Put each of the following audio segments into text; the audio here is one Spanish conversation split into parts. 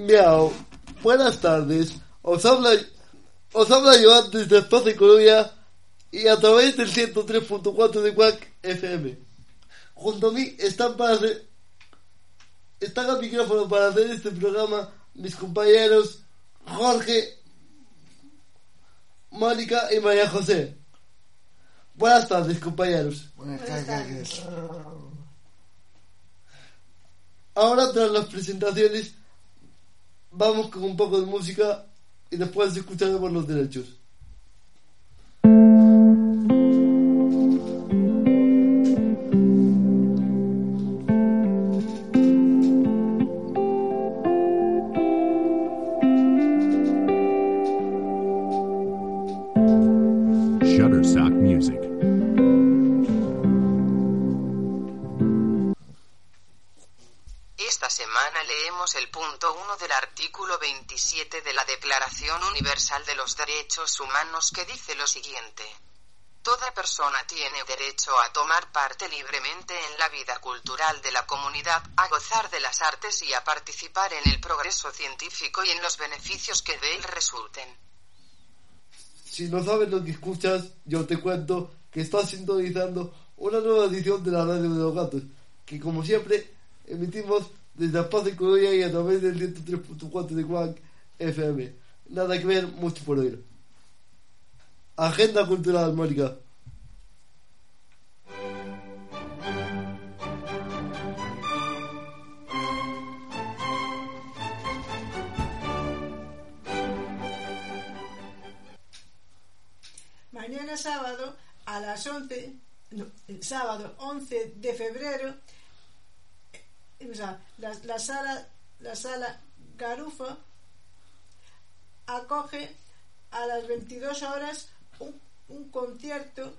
Miau, buenas tardes. Os habla, os habla Joan desde Espacio Colombia y a través del 103.4 de Quack FM. Junto a mí están para hacer, están al micrófono para hacer este programa mis compañeros Jorge, Mónica y María José. Buenas tardes, compañeros. Buenas tardes. Ahora, tras las presentaciones, vamos con un poco de música y después escucharemos los derechos. Esta semana leemos el punto 1 del artículo 27 de la Declaración Universal de los Derechos Humanos que dice lo siguiente. Toda persona tiene derecho a tomar parte libremente en la vida cultural de la comunidad, a gozar de las artes y a participar en el progreso científico y en los beneficios que de él resulten. Si no sabes lo que escuchas, yo te cuento que estás sintonizando una nueva edición de la radio de los gatos, que como siempre emitimos desde Espacio Colombia y a través del 103.4 de Quack FM. Nada que ver, mucho por oír. Agenda Cultural, Mónica. Mañana sábado a las 11, no, el sábado 11 de febrero, o sea, la, la sala, la sala Garufa acoge a las 22 horas un, un concierto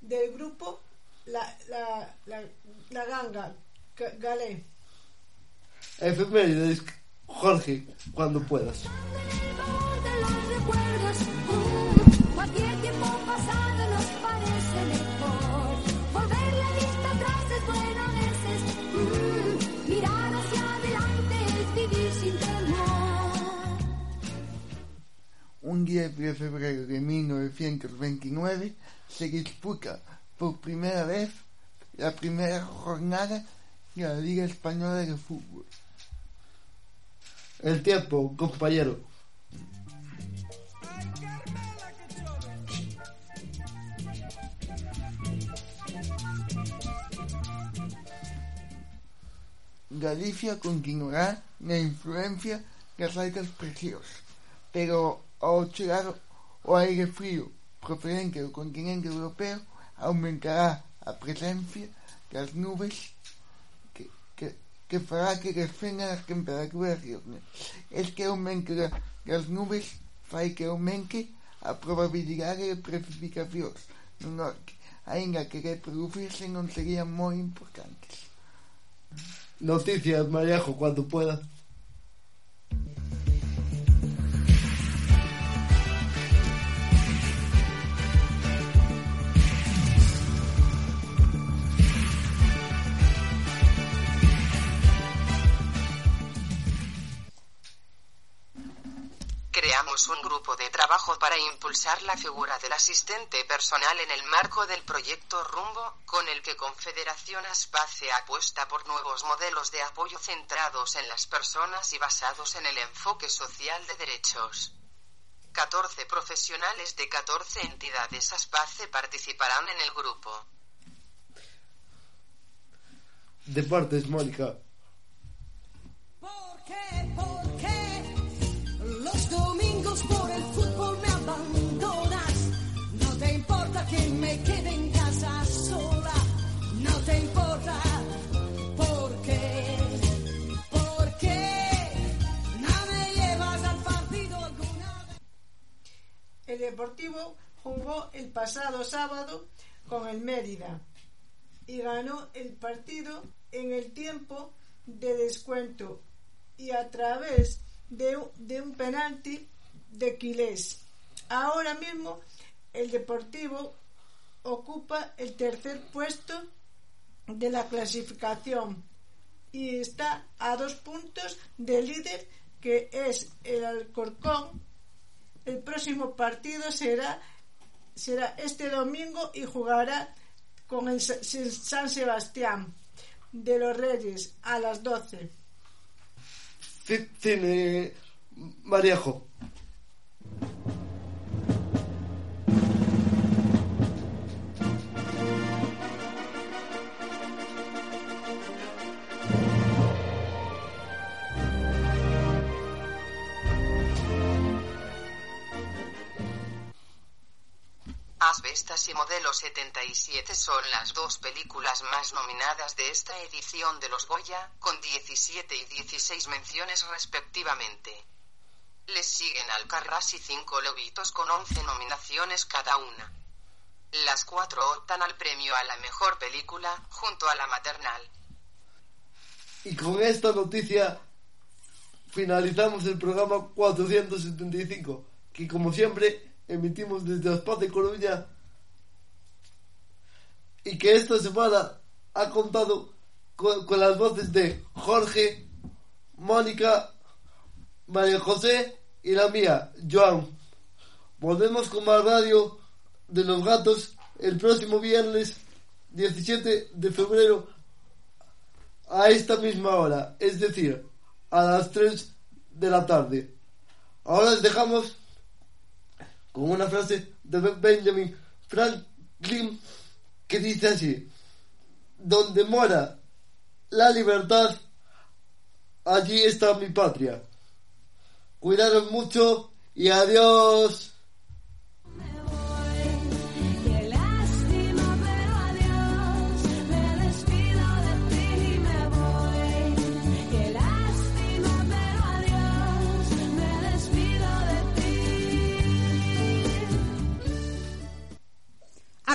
del grupo La, la, la, la Ganga, Ga- Galé. Efemérides, Jorge, cuando puedas. cualquier tiempo pasado Un 10 de febrero de 1929 se disputa por primera vez la primera jornada de la Liga Española de Fútbol. El tiempo, compañero. Galicia continuará la influencia de las altas presiones, pero ao chegar o aire frío procedente do continente europeo aumentará a presencia das nubes que, que, que fará que descendan as temperaturas diurnas. Este aumento da, das nubes fai que aumente a probabilidade de precipitacións no norte, ainda que reproducirse non serían moi importantes. Noticias, Mariajo, cuando puedas. Grupo de trabajo para impulsar la figura del asistente personal en el marco del proyecto Rumbo, con el que Confederación Aspace apuesta por nuevos modelos de apoyo centrados en las personas y basados en el enfoque social de derechos. 14 profesionales de 14 entidades ASPACE participarán en el grupo. Deportes, Mónica. Deportivo jugó el pasado sábado con el Mérida y ganó el partido en el tiempo de descuento y a través de un, de un penalti de Quilés. Ahora mismo el Deportivo ocupa el tercer puesto de la clasificación y está a dos puntos del líder que es el Alcorcón el próximo partido será será este domingo y jugará con el Sa- el San Sebastián de los Reyes a las 12. Ci- Cine, Maríajo. Asbestas y Modelo 77 son las dos películas más nominadas de esta edición de los Goya, con 17 y 16 menciones respectivamente. Les siguen Alcarrás y Cinco Lobitos con 11 nominaciones cada una. Las cuatro optan al premio a la mejor película, junto a La Maternal. Y con esta noticia finalizamos el programa 475, que como siempre emitimos desde Las de Coruña y que esta semana ha contado con, las voces de Jorge, Mónica, María José y la mía, Joan. Volvemos con más radio de los gatos el próximo viernes 17 de febrero a esta misma hora, es decir, a las 3 de la tarde. Ahora les dejamos con una frase de Ben- Benjamin Franklin que dice así, donde mora la libertad, allí está mi patria. Cuidaros mucho y adiós.